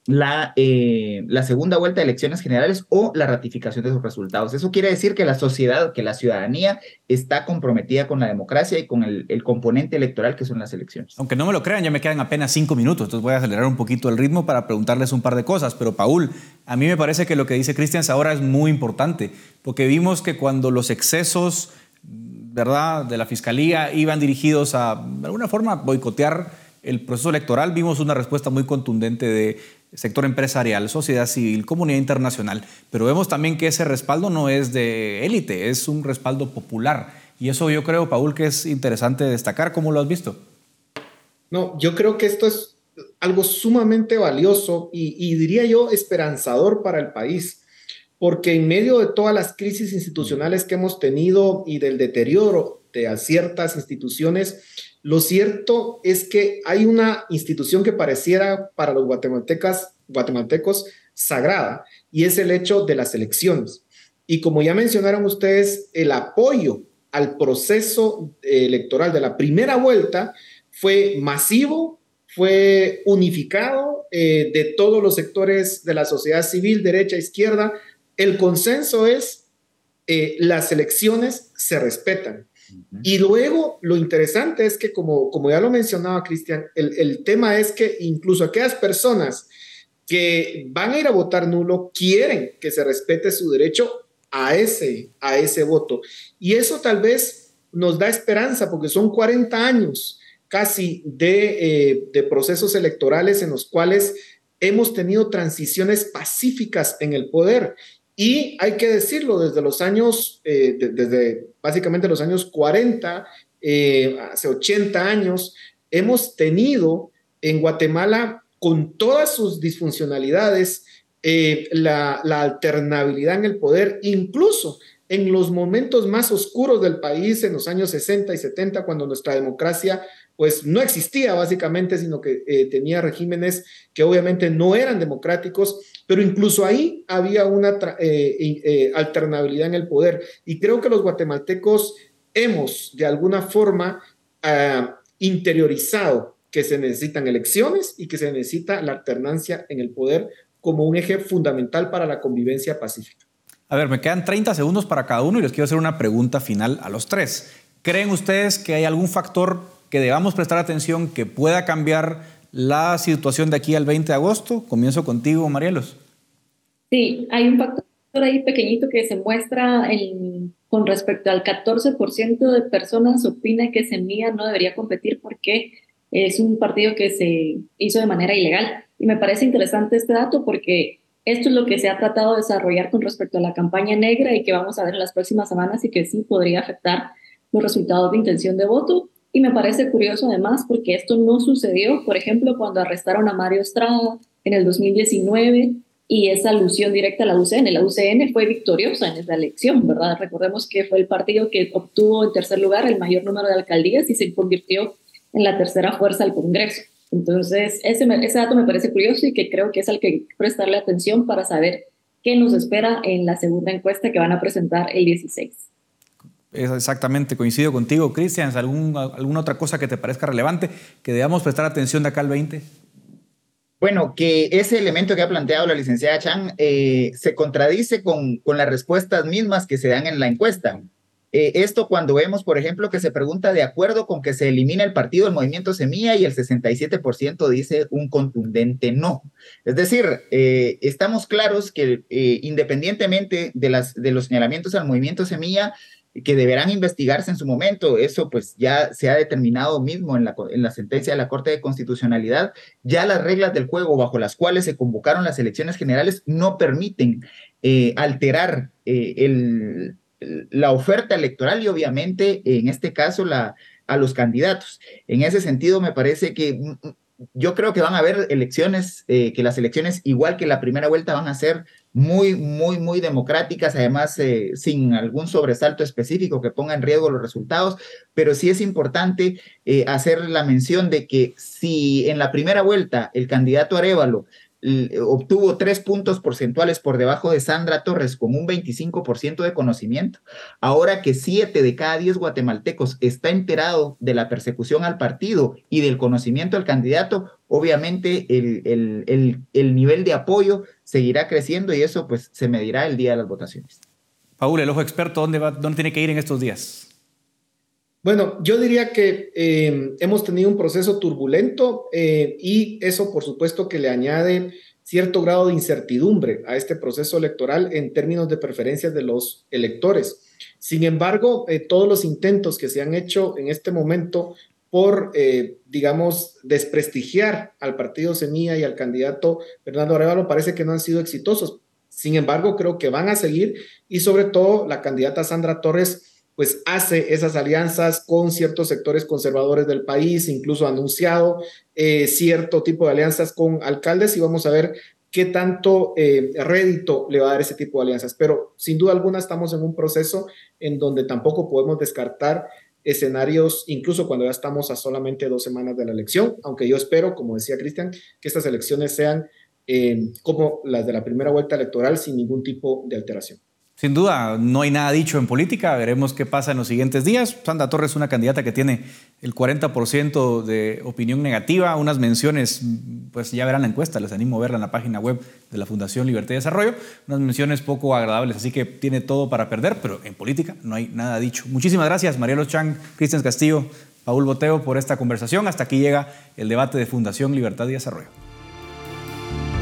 la, eh, la segunda vuelta de elecciones generales o la ratificación de sus resultados. Eso quiere decir que la sociedad, que la ciudadanía está comprometida con la democracia y con el, componente electoral que son las elecciones. Aunque no me lo crean, ya me quedan apenas cinco minutos, entonces voy a acelerar un poquito el ritmo para preguntarles un par de cosas. Pero Paul, a mí me parece que lo que dice Cristian ahora es muy importante, porque vimos que cuando los excesos ¿verdad? de la fiscalía iban dirigidos a, de alguna forma, boicotear el proceso electoral, vimos una respuesta muy contundente de sector empresarial, sociedad civil, comunidad internacional, pero vemos también que ese respaldo no es de élite, es un respaldo popular. Y eso yo creo, Paul, que es interesante destacar. ¿Cómo lo has visto? No, yo creo que esto es algo sumamente valioso y, y diría yo esperanzador para el país, porque en medio de todas las crisis institucionales que hemos tenido y del deterioro de ciertas instituciones, lo cierto es que hay una institución que pareciera para los guatemaltecas, guatemaltecos sagrada y es el hecho de las elecciones. Y como ya mencionaron ustedes, el apoyo al proceso electoral de la primera vuelta fue masivo, fue unificado eh, de todos los sectores de la sociedad civil, derecha, izquierda. El consenso es eh, las elecciones se respetan. Y luego lo interesante es que, como, como ya lo mencionaba Cristian, el, el, tema es que incluso aquellas personas que van a ir a votar nulo quieren que se respete su derecho a ese, a ese voto. Y eso tal vez nos da esperanza porque son 40 años casi de, eh, de procesos electorales en los cuales hemos tenido transiciones pacíficas en el poder y hay que decirlo, desde los años, eh, desde básicamente los años 40, eh, hace 80 años, hemos tenido en Guatemala, con todas sus disfuncionalidades, eh, la, alternabilidad en el poder, incluso en los momentos más oscuros del país, en los años 60 y 70, cuando nuestra democracia pues no existía básicamente, sino que eh, tenía regímenes que obviamente no eran democráticos, pero incluso ahí había una eh, eh, alternabilidad en el poder. Y creo que los guatemaltecos hemos de alguna forma ah, interiorizado que se necesitan elecciones y que se necesita la alternancia en el poder como un eje fundamental para la convivencia pacífica. A ver, me quedan 30 segundos para cada uno y les quiero hacer una pregunta final a los tres. ¿Creen ustedes que hay algún factor que debamos prestar atención que pueda cambiar la situación de aquí al 20 de agosto? Comienzo contigo, Marielos. Sí, hay un factor ahí pequeñito que se muestra con respecto al 14% de personas opina que Semilla no debería competir porque es un partido que se hizo de manera ilegal. Y me parece interesante este dato porque esto es lo que se ha tratado de desarrollar con respecto a la campaña negra y que vamos a ver en las próximas semanas y que sí podría afectar los resultados de intención de voto. Y me parece curioso además porque esto no sucedió, por ejemplo, cuando arrestaron a Mario Estrada en el 2019 y esa alusión directa a la UCN. La UCN fue victoriosa en esa elección, ¿verdad? Recordemos que fue el partido que obtuvo en tercer lugar el mayor número de alcaldías y se convirtió en la tercera fuerza del Congreso. Entonces, ese, ese dato me parece curioso y que creo que es al que prestarle atención para saber qué nos espera en la segunda encuesta que van a presentar el 16. Exactamente, coincido contigo, Cristian. ¿Algún, ¿Alguna otra cosa que te parezca relevante que debamos prestar atención de acá al 20? Bueno, que ese elemento que ha planteado la licenciada Chan eh, se contradice con, con las respuestas mismas que se dan en la encuesta. Eh, esto cuando vemos, por ejemplo, que se pregunta de acuerdo con que se elimina el partido del movimiento Semilla y el 67% dice un contundente no. Es decir, eh, estamos claros que eh, independientemente de, las, de los señalamientos al movimiento Semilla, que deberán investigarse en su momento, eso pues ya se ha determinado mismo en la, en la sentencia de la Corte de Constitucionalidad, ya las reglas del juego bajo las cuales se convocaron las elecciones generales no permiten alterar el la oferta electoral y obviamente en este caso la, a los candidatos. En ese sentido, me parece que mm, mm, yo creo que van a haber elecciones, eh, que las elecciones, igual que la primera vuelta, van a ser muy, muy, muy democráticas, además eh, sin algún sobresalto específico que ponga en riesgo los resultados, pero sí es importante eh, hacer la mención de que si en la primera vuelta el candidato Arevalo obtuvo tres puntos porcentuales por debajo de Sandra Torres con un 25% de conocimiento. Ahora que siete de cada diez guatemaltecos está enterado de la persecución al partido y del conocimiento al candidato, obviamente el, el, nivel de apoyo seguirá creciendo y eso pues se medirá el día de las votaciones. Paul, el ojo experto, ¿dónde, va, dónde tiene que ir en estos días? Bueno, yo diría que eh, hemos tenido un proceso turbulento eh, y eso por supuesto que le añade cierto grado de incertidumbre a este proceso electoral en términos de preferencias de los electores. Sin embargo, eh, todos los intentos que se han hecho en este momento por, digamos, desprestigiar al partido Semilla y al candidato Fernando Arevalo parece que no han sido exitosos. Sin embargo, creo que van a seguir y sobre todo la candidata Sandra Torres pues hace esas alianzas con ciertos sectores conservadores del país, incluso ha anunciado eh, cierto tipo de alianzas con alcaldes y vamos a ver qué tanto eh, rédito le va a dar ese tipo de alianzas. Pero sin duda alguna estamos en un proceso en donde tampoco podemos descartar escenarios, incluso cuando ya estamos a solamente dos semanas de la elección, aunque yo espero, como decía Cristian, que estas elecciones sean eh, como las de la primera vuelta electoral sin ningún tipo de alteración. Sin duda, no hay nada dicho en política, veremos qué pasa en los siguientes días. Sandra Torres es una candidata que tiene el 40% de opinión negativa, unas menciones, pues ya verán la encuesta, les animo a verla en la página web de la Fundación Libertad y Desarrollo, unas menciones poco agradables, así que tiene todo para perder, pero en política no hay nada dicho. Muchísimas gracias, Marielo Chang, Cristian Castillo, Paul Boteo, por esta conversación. Hasta aquí llega el debate de Fundación Libertad y Desarrollo.